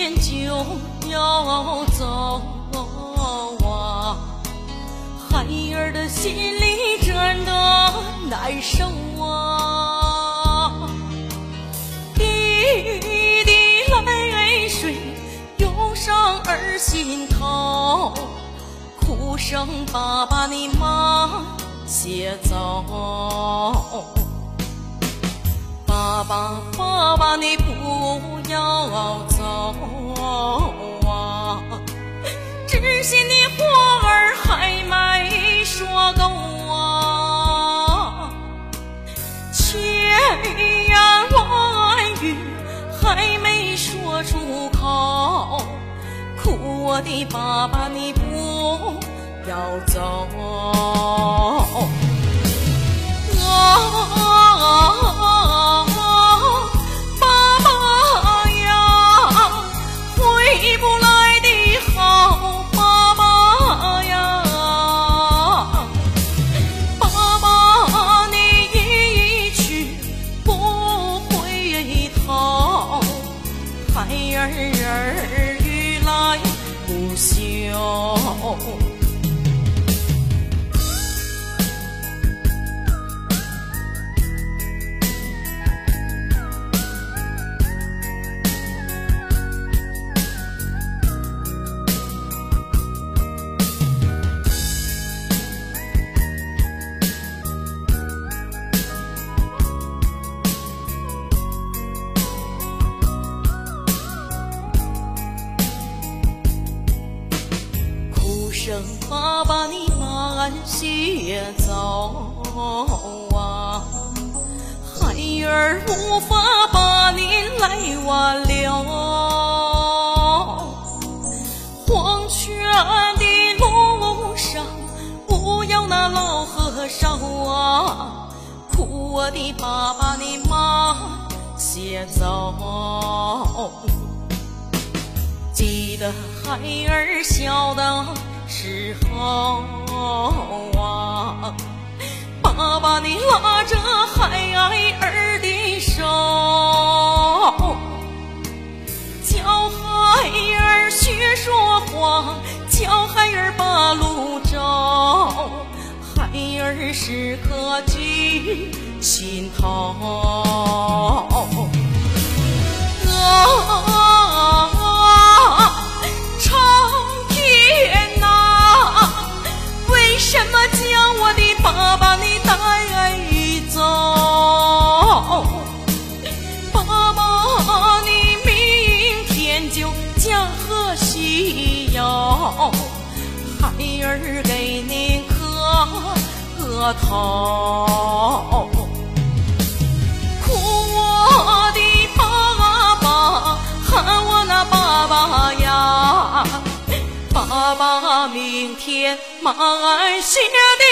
天就要走啊，孩儿的心里真的难受啊，滴滴泪水涌上儿心头，哭声爸爸你慢些走，爸爸爸爸你不要走。心的话儿还没说够啊，千言万语还没说出口，苦我的爸爸你不要走。儿儿欲来不休。爸爸你慢些走啊，孩儿无法把你来挽留。黄泉的路上不要那老和尚啊，哭我的爸爸你慢些走。记得孩儿小的时候啊，爸爸你拉着孩儿的手，教孩儿学说话，教孩儿把路走，孩儿时刻记心头。西游，孩儿给您磕个头。哭我的爸爸，喊我那爸爸呀，爸爸明天慢些的